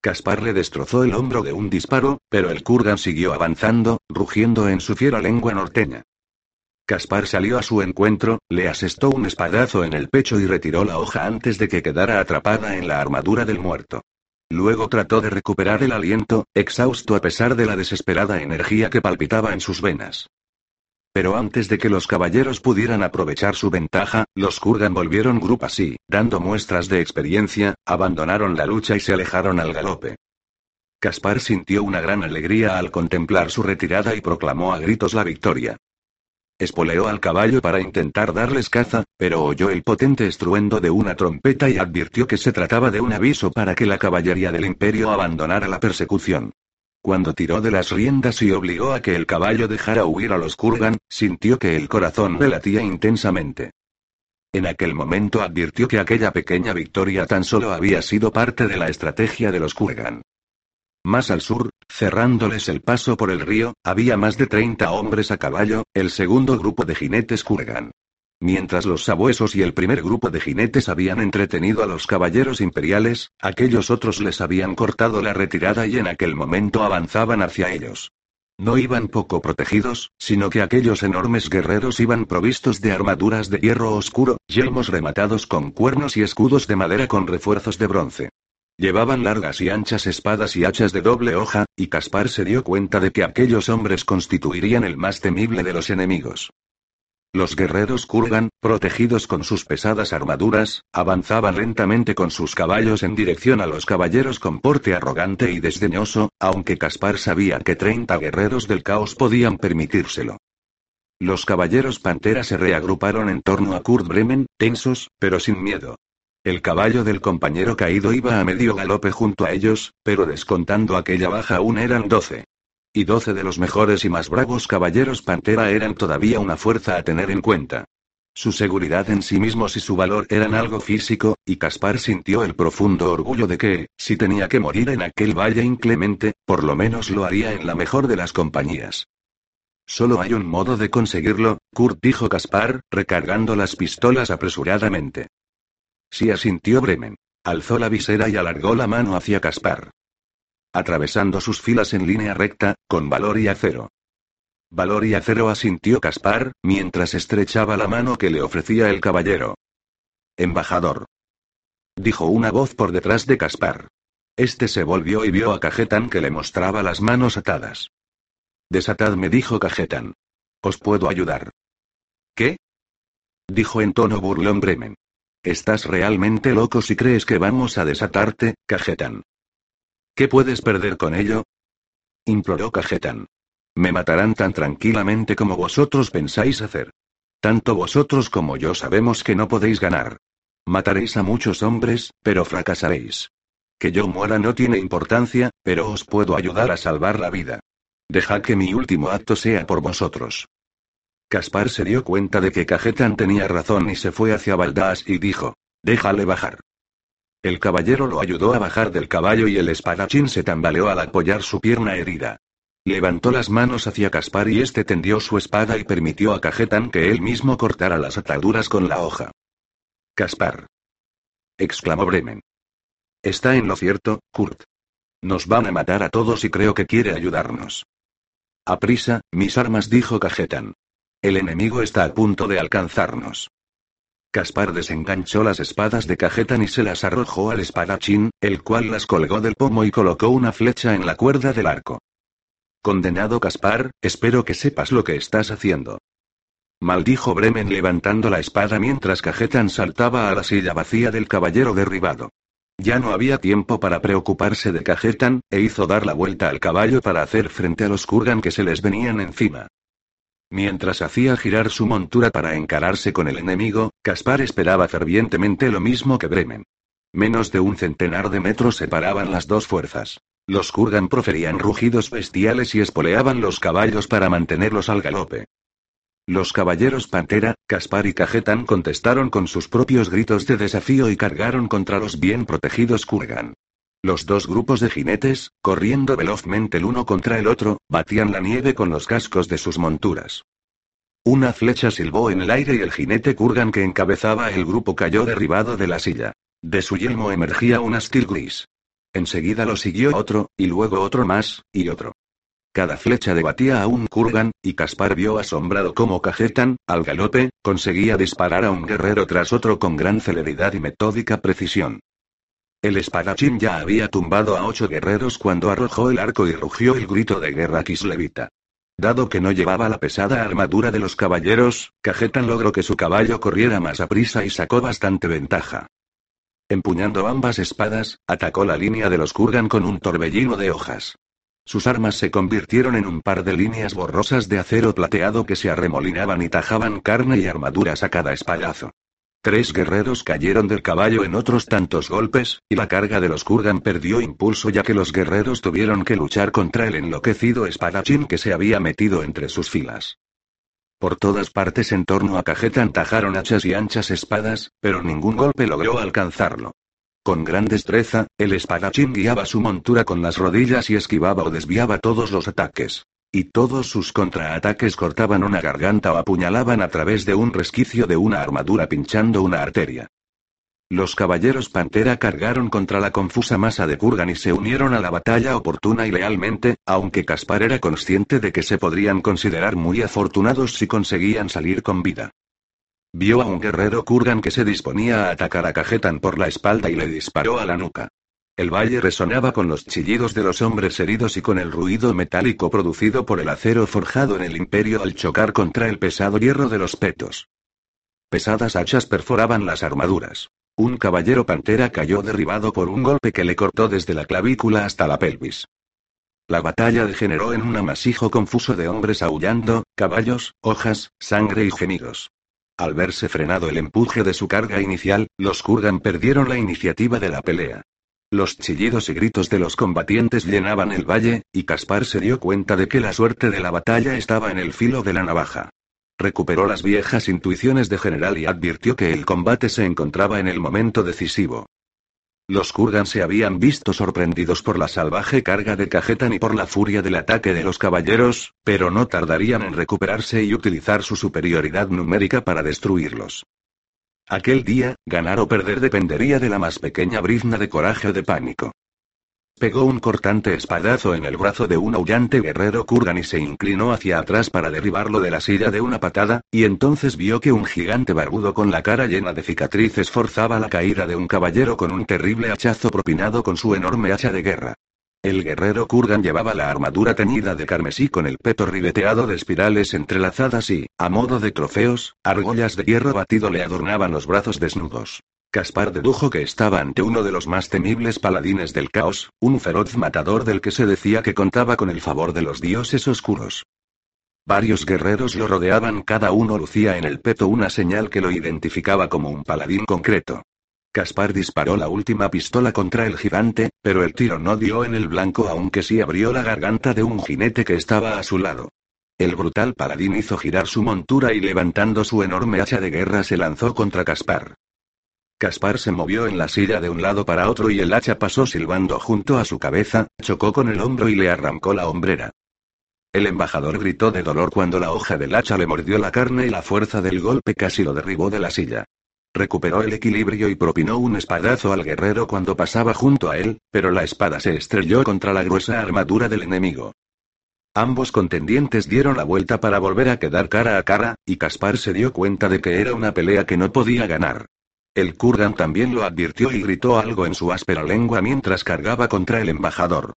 Caspar le destrozó el hombro de un disparo, pero el Kurgan siguió avanzando, rugiendo en su fiera lengua norteña. Caspar salió a su encuentro, le asestó un espadazo en el pecho y retiró la hoja antes de que quedara atrapada en la armadura del muerto. Luego trató de recuperar el aliento, exhausto a pesar de la desesperada energía que palpitaba en sus venas. Pero antes de que los caballeros pudieran aprovechar su ventaja, los Kurgan volvieron grupas y, dando muestras de experiencia, abandonaron la lucha y se alejaron al galope. Caspar sintió una gran alegría al contemplar su retirada y proclamó a gritos la victoria. Espoleó al caballo para intentar darles caza, pero oyó el potente estruendo de una trompeta y advirtió que se trataba de un aviso para que la caballería del imperio abandonara la persecución. Cuando tiró de las riendas y obligó a que el caballo dejara huir a los Kurgan, sintió que el corazón le latía intensamente. En aquel momento advirtió que aquella pequeña victoria tan solo había sido parte de la estrategia de los Kurgan. Más al sur, cerrándoles el paso por el río, había más de 30 hombres a caballo, el segundo grupo de jinetes Kurgan. Mientras los sabuesos y el primer grupo de jinetes habían entretenido a los caballeros imperiales, aquellos otros les habían cortado la retirada y en aquel momento avanzaban hacia ellos. No iban poco protegidos, sino que aquellos enormes guerreros iban provistos de armaduras de hierro oscuro, yelmos rematados con cuernos y escudos de madera con refuerzos de bronce. Llevaban largas y anchas espadas y hachas de doble hoja, y Caspar se dio cuenta de que aquellos hombres constituirían el más temible de los enemigos. Los guerreros Kurgan, protegidos con sus pesadas armaduras, avanzaban lentamente con sus caballos en dirección a los caballeros con porte arrogante y desdeñoso, aunque Caspar sabía que 30 guerreros del caos podían permitírselo. Los caballeros Pantera se reagruparon en torno a Kurt Bremen, tensos, pero sin miedo. El caballo del compañero caído iba a medio galope junto a ellos, pero descontando aquella baja aún eran doce. Y doce de los mejores y más bravos caballeros Pantera eran todavía una fuerza a tener en cuenta. Su seguridad en sí mismos y su valor eran algo físico, y Caspar sintió el profundo orgullo de que, si tenía que morir en aquel valle inclemente, por lo menos lo haría en la mejor de las compañías. Solo hay un modo de conseguirlo, Kurt dijo Caspar, recargando las pistolas apresuradamente. Sí asintió Bremen. Alzó la visera y alargó la mano hacia Caspar atravesando sus filas en línea recta, con valor y acero. Valor y acero asintió Caspar, mientras estrechaba la mano que le ofrecía el caballero. Embajador. Dijo una voz por detrás de Caspar. Este se volvió y vio a Cajetan que le mostraba las manos atadas. Desatadme, dijo Cajetan. Os puedo ayudar. ¿Qué? Dijo en tono burlón Bremen. Estás realmente loco si crees que vamos a desatarte, Cajetan. ¿Qué puedes perder con ello? imploró Cajetan. Me matarán tan tranquilamente como vosotros pensáis hacer. Tanto vosotros como yo sabemos que no podéis ganar. Mataréis a muchos hombres, pero fracasaréis. Que yo muera no tiene importancia, pero os puedo ayudar a salvar la vida. Dejad que mi último acto sea por vosotros. Caspar se dio cuenta de que Cajetan tenía razón y se fue hacia Baldas y dijo: Déjale bajar. El caballero lo ayudó a bajar del caballo y el espadachín se tambaleó al apoyar su pierna herida. Levantó las manos hacia Caspar y este tendió su espada y permitió a Cajetan que él mismo cortara las ataduras con la hoja. Caspar. exclamó Bremen. Está en lo cierto, Kurt. Nos van a matar a todos y creo que quiere ayudarnos. Aprisa, mis armas, dijo Cajetan. El enemigo está a punto de alcanzarnos. Caspar desenganchó las espadas de Cajetan y se las arrojó al espadachín, el cual las colgó del pomo y colocó una flecha en la cuerda del arco. Condenado Caspar, espero que sepas lo que estás haciendo. Maldijo Bremen levantando la espada mientras Cajetan saltaba a la silla vacía del caballero derribado. Ya no había tiempo para preocuparse de Cajetan, e hizo dar la vuelta al caballo para hacer frente a los Kurgan que se les venían encima. Mientras hacía girar su montura para encararse con el enemigo, Caspar esperaba fervientemente lo mismo que Bremen. Menos de un centenar de metros separaban las dos fuerzas. Los Kurgan proferían rugidos bestiales y espoleaban los caballos para mantenerlos al galope. Los caballeros Pantera, Caspar y Cajetan contestaron con sus propios gritos de desafío y cargaron contra los bien protegidos Kurgan. Los dos grupos de jinetes, corriendo velozmente el uno contra el otro, batían la nieve con los cascos de sus monturas. Una flecha silbó en el aire y el jinete Kurgan que encabezaba el grupo cayó derribado de la silla. De su yelmo emergía un astil gris. Enseguida lo siguió otro, y luego otro más, y otro. Cada flecha debatía a un Kurgan, y Caspar vio asombrado cómo Cajetan, al galope, conseguía disparar a un guerrero tras otro con gran celeridad y metódica precisión. El espadachín ya había tumbado a ocho guerreros cuando arrojó el arco y rugió el grito de guerra Kislevita. Dado que no llevaba la pesada armadura de los caballeros, Cajetan logró que su caballo corriera más a prisa y sacó bastante ventaja. Empuñando ambas espadas, atacó la línea de los Kurgan con un torbellino de hojas. Sus armas se convirtieron en un par de líneas borrosas de acero plateado que se arremolinaban y tajaban carne y armaduras a cada espadazo. Tres guerreros cayeron del caballo en otros tantos golpes, y la carga de los Kurgan perdió impulso ya que los guerreros tuvieron que luchar contra el enloquecido espadachín que se había metido entre sus filas. Por todas partes en torno a Cajetan tajaron hachas y anchas espadas, pero ningún golpe logró alcanzarlo. Con gran destreza, el espadachín guiaba su montura con las rodillas y esquivaba o desviaba todos los ataques. Y todos sus contraataques cortaban una garganta o apuñalaban a través de un resquicio de una armadura pinchando una arteria. Los caballeros Pantera cargaron contra la confusa masa de Kurgan y se unieron a la batalla oportuna y lealmente, aunque Caspar era consciente de que se podrían considerar muy afortunados si conseguían salir con vida. Vio a un guerrero Kurgan que se disponía a atacar a Cajetan por la espalda y le disparó a la nuca. El valle resonaba con los chillidos de los hombres heridos y con el ruido metálico producido por el acero forjado en el imperio al chocar contra el pesado hierro de los petos. Pesadas hachas perforaban las armaduras. Un caballero pantera cayó derribado por un golpe que le cortó desde la clavícula hasta la pelvis. La batalla degeneró en un amasijo confuso de hombres aullando, caballos, hojas, sangre y gemidos. Al verse frenado el empuje de su carga inicial, los Kurgan perdieron la iniciativa de la pelea. Los chillidos y gritos de los combatientes llenaban el valle, y Caspar se dio cuenta de que la suerte de la batalla estaba en el filo de la navaja. Recuperó las viejas intuiciones de general y advirtió que el combate se encontraba en el momento decisivo. Los Kurgan se habían visto sorprendidos por la salvaje carga de Cajetan y por la furia del ataque de los caballeros, pero no tardarían en recuperarse y utilizar su superioridad numérica para destruirlos. Aquel día, ganar o perder dependería de la más pequeña brizna de coraje o de pánico. Pegó un cortante espadazo en el brazo de un aullante guerrero Kurgan y se inclinó hacia atrás para derribarlo de la silla de una patada, y entonces vio que un gigante barbudo con la cara llena de cicatrices forzaba la caída de un caballero con un terrible hachazo propinado con su enorme hacha de guerra. El guerrero Kurgan llevaba la armadura teñida de carmesí con el peto ribeteado de espirales entrelazadas y, a modo de trofeos, argollas de hierro batido le adornaban los brazos desnudos. Caspar dedujo que estaba ante uno de los más temibles paladines del caos, un feroz matador del que se decía que contaba con el favor de los dioses oscuros. Varios guerreros lo rodeaban, cada uno lucía en el peto una señal que lo identificaba como un paladín concreto. Caspar disparó la última pistola contra el gigante, pero el tiro no dio en el blanco aunque sí abrió la garganta de un jinete que estaba a su lado. El brutal paladín hizo girar su montura y levantando su enorme hacha de guerra se lanzó contra Caspar. Caspar se movió en la silla de un lado para otro y el hacha pasó silbando junto a su cabeza, chocó con el hombro y le arrancó la hombrera. El embajador gritó de dolor cuando la hoja del hacha le mordió la carne y la fuerza del golpe casi lo derribó de la silla. Recuperó el equilibrio y propinó un espadazo al guerrero cuando pasaba junto a él, pero la espada se estrelló contra la gruesa armadura del enemigo. Ambos contendientes dieron la vuelta para volver a quedar cara a cara, y Caspar se dio cuenta de que era una pelea que no podía ganar. El Kurgan también lo advirtió y gritó algo en su áspera lengua mientras cargaba contra el embajador.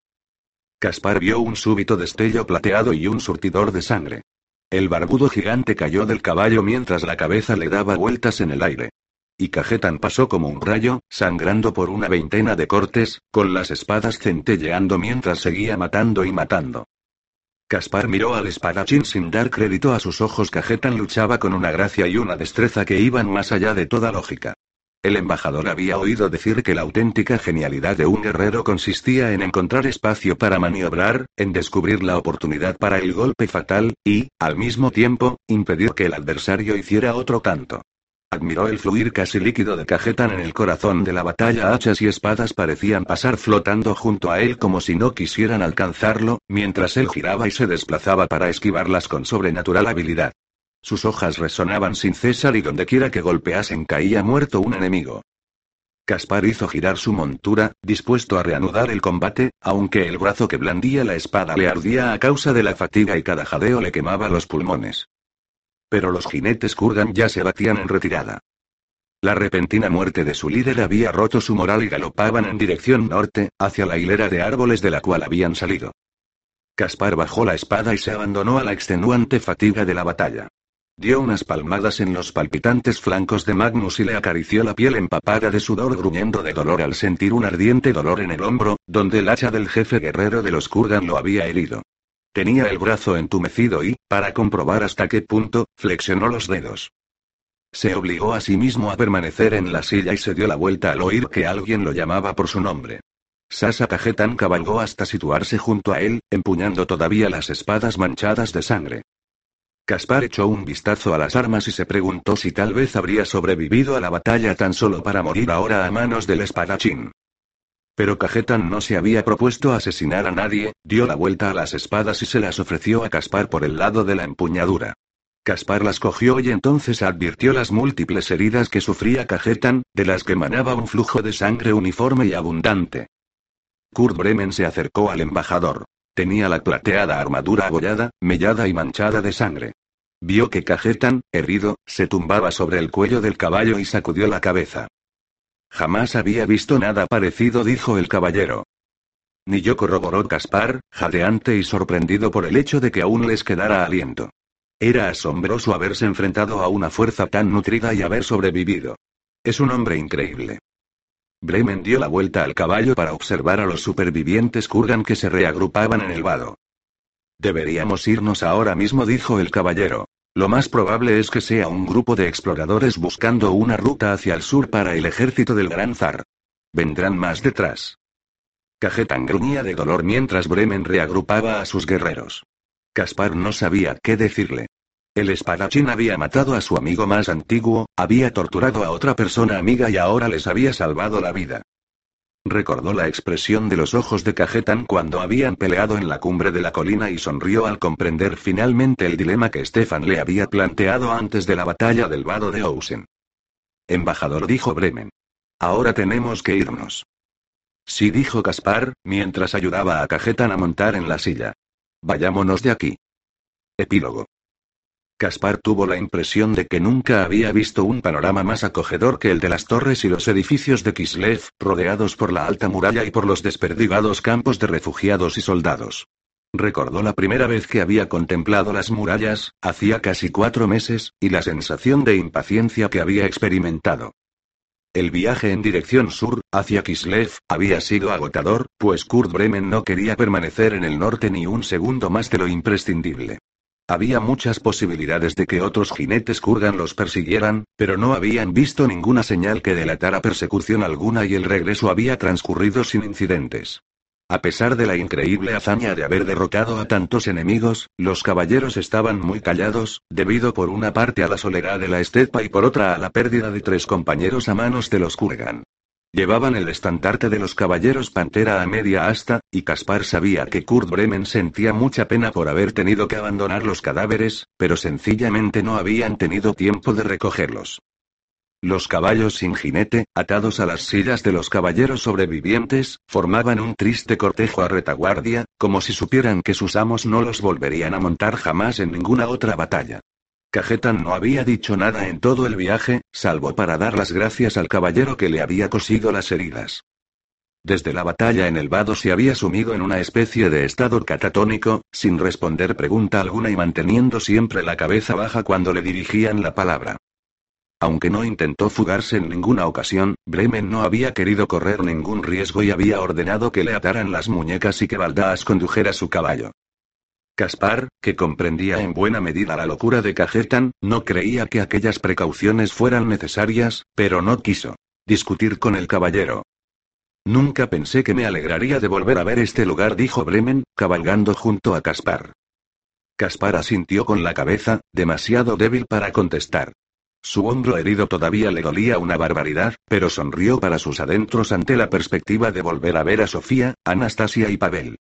Caspar vio un súbito destello plateado y un surtidor de sangre. El barbudo gigante cayó del caballo mientras la cabeza le daba vueltas en el aire. Y Cajetan pasó como un rayo, sangrando por una veintena de cortes, con las espadas centelleando mientras seguía matando y matando. Caspar miró al espadachín sin dar crédito a sus ojos. Cajetan luchaba con una gracia y una destreza que iban más allá de toda lógica. El embajador había oído decir que la auténtica genialidad de un guerrero consistía en encontrar espacio para maniobrar, en descubrir la oportunidad para el golpe fatal, y, al mismo tiempo, impedir que el adversario hiciera otro tanto. Admiró el fluir casi líquido de Cajetan en el corazón de la batalla. Hachas y espadas parecían pasar flotando junto a él como si no quisieran alcanzarlo, mientras él giraba y se desplazaba para esquivarlas con sobrenatural habilidad. Sus hojas resonaban sin cesar y dondequiera que golpeasen caía muerto un enemigo. Caspar hizo girar su montura, dispuesto a reanudar el combate, aunque el brazo que blandía la espada le ardía a causa de la fatiga y cada jadeo le quemaba los pulmones. Pero los jinetes Kurgan ya se batían en retirada. La repentina muerte de su líder había roto su moral y galopaban en dirección norte, hacia la hilera de árboles de la cual habían salido. Caspar bajó la espada y se abandonó a la extenuante fatiga de la batalla. Dio unas palmadas en los palpitantes flancos de Magnus y le acarició la piel empapada de sudor gruñendo de dolor al sentir un ardiente dolor en el hombro, donde el hacha del jefe guerrero de los Kurgan lo había herido. Tenía el brazo entumecido y, para comprobar hasta qué punto, flexionó los dedos. Se obligó a sí mismo a permanecer en la silla y se dio la vuelta al oír que alguien lo llamaba por su nombre. Sasa Cajetan cabalgó hasta situarse junto a él, empuñando todavía las espadas manchadas de sangre. Caspar echó un vistazo a las armas y se preguntó si tal vez habría sobrevivido a la batalla tan solo para morir ahora a manos del espadachín. Pero Cajetan no se había propuesto asesinar a nadie, dio la vuelta a las espadas y se las ofreció a Caspar por el lado de la empuñadura. Caspar las cogió y entonces advirtió las múltiples heridas que sufría Cajetan, de las que emanaba un flujo de sangre uniforme y abundante. Kurt Bremen se acercó al embajador. Tenía la plateada armadura abollada, mellada y manchada de sangre. Vio que Cajetan, herido, se tumbaba sobre el cuello del caballo y sacudió la cabeza. Jamás había visto nada parecido, dijo el caballero. Ni yo corroboró Caspar, jadeante y sorprendido por el hecho de que aún les quedara aliento. Era asombroso haberse enfrentado a una fuerza tan nutrida y haber sobrevivido. Es un hombre increíble. Bremen dio la vuelta al caballo para observar a los supervivientes Kurgan que se reagrupaban en el vado. Deberíamos irnos ahora mismo, dijo el caballero. Lo más probable es que sea un grupo de exploradores buscando una ruta hacia el sur para el ejército del Gran Zar. Vendrán más detrás. Cajetan gruñía de dolor mientras Bremen reagrupaba a sus guerreros. Caspar no sabía qué decirle. El espadachín había matado a su amigo más antiguo, había torturado a otra persona amiga y ahora les había salvado la vida. Recordó la expresión de los ojos de Cajetan cuando habían peleado en la cumbre de la colina y sonrió al comprender finalmente el dilema que Stefan le había planteado antes de la batalla del vado de Ousen. Embajador dijo Bremen. Ahora tenemos que irnos. Sí dijo Caspar, mientras ayudaba a Cajetan a montar en la silla. Vayámonos de aquí. Epílogo. Caspar tuvo la impresión de que nunca había visto un panorama más acogedor que el de las torres y los edificios de Kislev, rodeados por la alta muralla y por los desperdigados campos de refugiados y soldados. Recordó la primera vez que había contemplado las murallas, hacía casi cuatro meses, y la sensación de impaciencia que había experimentado. El viaje en dirección sur, hacia Kislev, había sido agotador, pues Kurt Bremen no quería permanecer en el norte ni un segundo más de lo imprescindible. Había muchas posibilidades de que otros jinetes Kurgan los persiguieran, pero no habían visto ninguna señal que delatara persecución alguna y el regreso había transcurrido sin incidentes. A pesar de la increíble hazaña de haber derrotado a tantos enemigos, los caballeros estaban muy callados, debido por una parte a la soledad de la estepa y por otra a la pérdida de tres compañeros a manos de los Kurgan. Llevaban el estandarte de los caballeros Pantera a media asta, y Caspar sabía que Kurt Bremen sentía mucha pena por haber tenido que abandonar los cadáveres, pero sencillamente no habían tenido tiempo de recogerlos. Los caballos sin jinete, atados a las sillas de los caballeros sobrevivientes, formaban un triste cortejo a retaguardia, como si supieran que sus amos no los volverían a montar jamás en ninguna otra batalla. Cajetan no había dicho nada en todo el viaje, salvo para dar las gracias al caballero que le había cosido las heridas. Desde la batalla en el vado se había sumido en una especie de estado catatónico, sin responder pregunta alguna y manteniendo siempre la cabeza baja cuando le dirigían la palabra. Aunque no intentó fugarse en ninguna ocasión, Bremen no había querido correr ningún riesgo y había ordenado que le ataran las muñecas y que Baldaas condujera su caballo. Caspar, que comprendía en buena medida la locura de Cajetan, no creía que aquellas precauciones fueran necesarias, pero no quiso discutir con el caballero. Nunca pensé que me alegraría de volver a ver este lugar, dijo Bremen, cabalgando junto a Caspar. Caspar asintió con la cabeza, demasiado débil para contestar. Su hombro herido todavía le dolía una barbaridad, pero sonrió para sus adentros ante la perspectiva de volver a ver a Sofía, Anastasia y Pavel.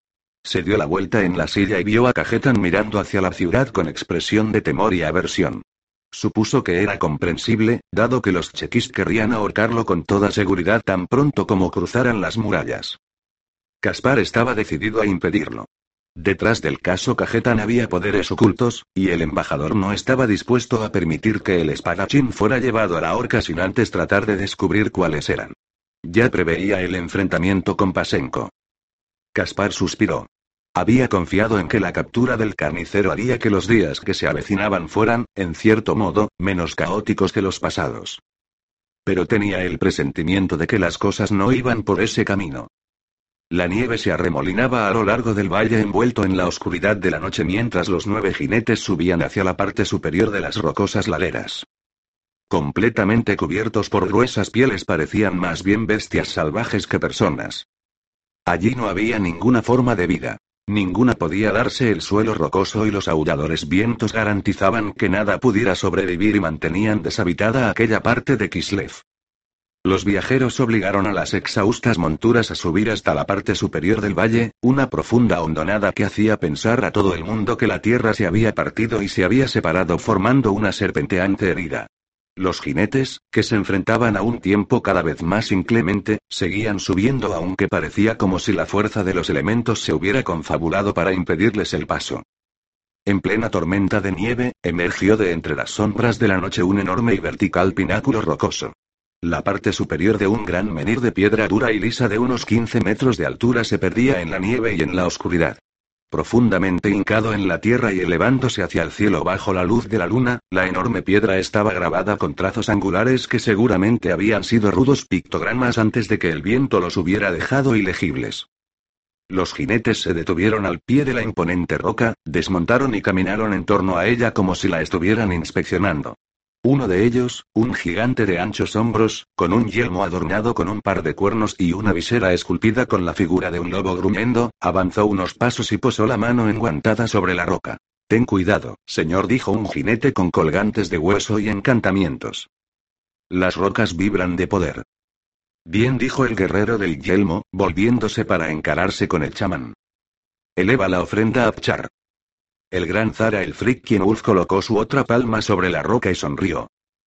Se dio la vuelta en la silla y vio a Cajetan mirando hacia la ciudad con expresión de temor y aversión. Supuso que era comprensible, dado que los chequis querrían ahorcarlo con toda seguridad tan pronto como cruzaran las murallas. Caspar estaba decidido a impedirlo. Detrás del caso Cajetan había poderes ocultos, y el embajador no estaba dispuesto a permitir que el espadachín fuera llevado a la horca sin antes tratar de descubrir cuáles eran. Ya preveía el enfrentamiento con Pasenko. Caspar suspiró. Había confiado en que la captura del carnicero haría que los días que se avecinaban fueran, en cierto modo, menos caóticos que los pasados. Pero tenía el presentimiento de que las cosas no iban por ese camino. La nieve se arremolinaba a lo largo del valle envuelto en la oscuridad de la noche mientras los nueve jinetes subían hacia la parte superior de las rocosas laderas. Completamente cubiertos por gruesas pieles parecían más bien bestias salvajes que personas. Allí no había ninguna forma de vida. Ninguna podía darse el suelo rocoso y los aulladores vientos garantizaban que nada pudiera sobrevivir y mantenían deshabitada aquella parte de Kislev. Los viajeros obligaron a las exhaustas monturas a subir hasta la parte superior del valle, una profunda hondonada que hacía pensar a todo el mundo que la tierra se había partido y se había separado formando una serpenteante herida. Los jinetes, que se enfrentaban a un tiempo cada vez más inclemente, seguían subiendo aunque parecía como si la fuerza de los elementos se hubiera confabulado para impedirles el paso. En plena tormenta de nieve, emergió de entre las sombras de la noche un enorme y vertical pináculo rocoso. La parte superior de un gran menir de piedra dura y lisa de unos 15 metros de altura se perdía en la nieve y en la oscuridad. Profundamente hincado en la tierra y elevándose hacia el cielo bajo la luz de la luna, la enorme piedra estaba grabada con trazos angulares que seguramente habían sido rudos pictogramas antes de que el viento los hubiera dejado ilegibles. Los jinetes se detuvieron al pie de la imponente roca, desmontaron y caminaron en torno a ella como si la estuvieran inspeccionando. Uno de ellos, un gigante de anchos hombros, con un yelmo adornado con un par de cuernos y una visera esculpida con la figura de un lobo gruñendo, avanzó unos pasos y posó la mano enguantada sobre la roca. Ten cuidado, señor, dijo un jinete con colgantes de hueso y encantamientos. Las rocas vibran de poder. Bien, dijo el guerrero del yelmo, volviéndose para encararse con el chamán. Eleva la ofrenda a Pchar. El gran Zara el Frickin Wolf colocó su otra palma sobre la roca y sonrió.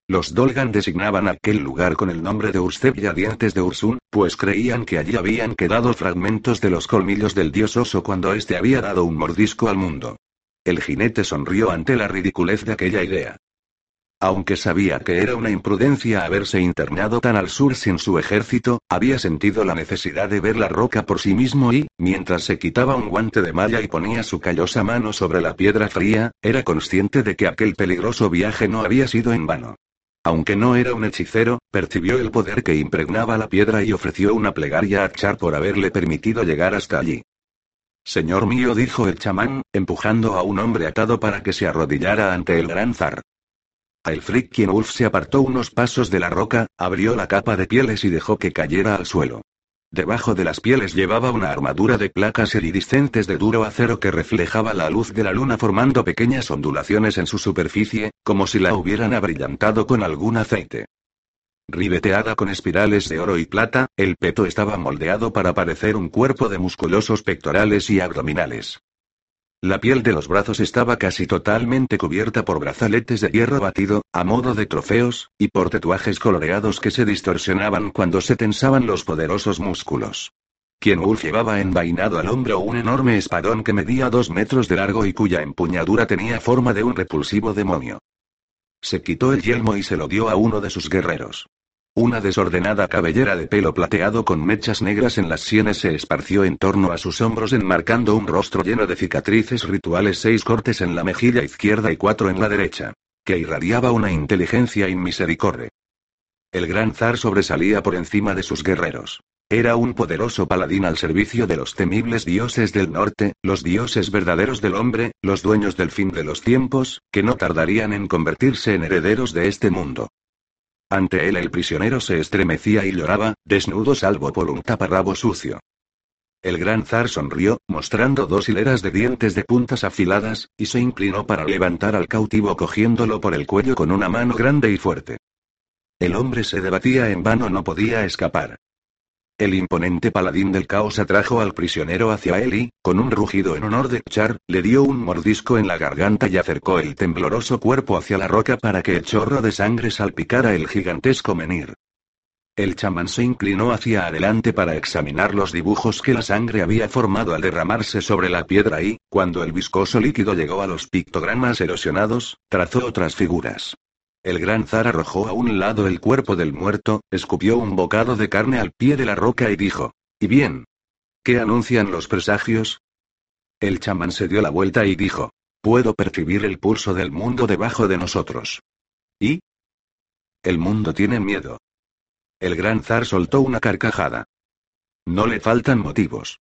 Los Dolgan designaban aquel lugar con el nombre de Urstep dientes de Ursun, pues creían que allí habían quedado fragmentos de los colmillos del dios oso cuando éste había dado un mordisco al mundo. El jinete sonrió ante la ridiculez de aquella idea. Aunque sabía que era una imprudencia haberse internado tan al sur sin su ejército, había sentido la necesidad de ver la roca por sí mismo y, mientras se quitaba un guante de malla y ponía su callosa mano sobre la piedra fría, era consciente de que aquel peligroso viaje no había sido en vano. Aunque no era un hechicero, percibió el poder que impregnaba la piedra y ofreció una plegaria a Char por haberle permitido llegar hasta allí. Señor mío, dijo el chamán, empujando a un hombre atado para que se arrodillara ante el gran zar. El Frickin Wolf se apartó unos pasos de la roca, abrió la capa de pieles y dejó que cayera al suelo. Debajo de las pieles llevaba una armadura de placas iridiscentes de duro acero que reflejaba la luz de la luna formando pequeñas ondulaciones en su superficie, como si la hubieran abrillantado con algún aceite. Ribeteada con espirales de oro y plata, el peto estaba moldeado para parecer un cuerpo de musculosos pectorales y abdominales. La piel de los brazos estaba casi totalmente cubierta por brazaletes de hierro batido, a modo de trofeos, y por tatuajes coloreados que se distorsionaban cuando se tensaban los poderosos músculos. Quien Wolf llevaba envainado al hombro un enorme espadón que medía dos metros de largo y cuya empuñadura tenía forma de un repulsivo demonio. Se quitó el yelmo y se lo dio a uno de sus guerreros. Una desordenada cabellera de pelo plateado con mechas negras en las sienes se esparció en torno a sus hombros enmarcando un rostro lleno de cicatrices rituales, seis cortes en la mejilla izquierda y cuatro en la derecha, que irradiaba una inteligencia inmisericordia. El gran zar sobresalía por encima de sus guerreros. Era un poderoso paladín al servicio de los temibles dioses del norte, los dioses verdaderos del hombre, los dueños del fin de los tiempos, que no tardarían en convertirse en herederos de este mundo. Ante él el prisionero se estremecía y lloraba, desnudo salvo por un taparrabo sucio. El gran zar sonrió, mostrando dos hileras de dientes de puntas afiladas, y se inclinó para levantar al cautivo cogiéndolo por el cuello con una mano grande y fuerte. El hombre se debatía en vano, no podía escapar. El imponente paladín del caos atrajo al prisionero hacia él y, con un rugido en honor de Char, le dio un mordisco en la garganta y acercó el tembloroso cuerpo hacia la roca para que el chorro de sangre salpicara el gigantesco menir. El chamán se inclinó hacia adelante para examinar los dibujos que la sangre había formado al derramarse sobre la piedra y, cuando el viscoso líquido llegó a los pictogramas erosionados, trazó otras figuras. El gran zar arrojó a un lado el cuerpo del muerto, escupió un bocado de carne al pie de la roca y dijo, ¿Y bien? ¿Qué anuncian los presagios? El chamán se dio la vuelta y dijo, puedo percibir el pulso del mundo debajo de nosotros. ¿Y? El mundo tiene miedo. El gran zar soltó una carcajada. No le faltan motivos.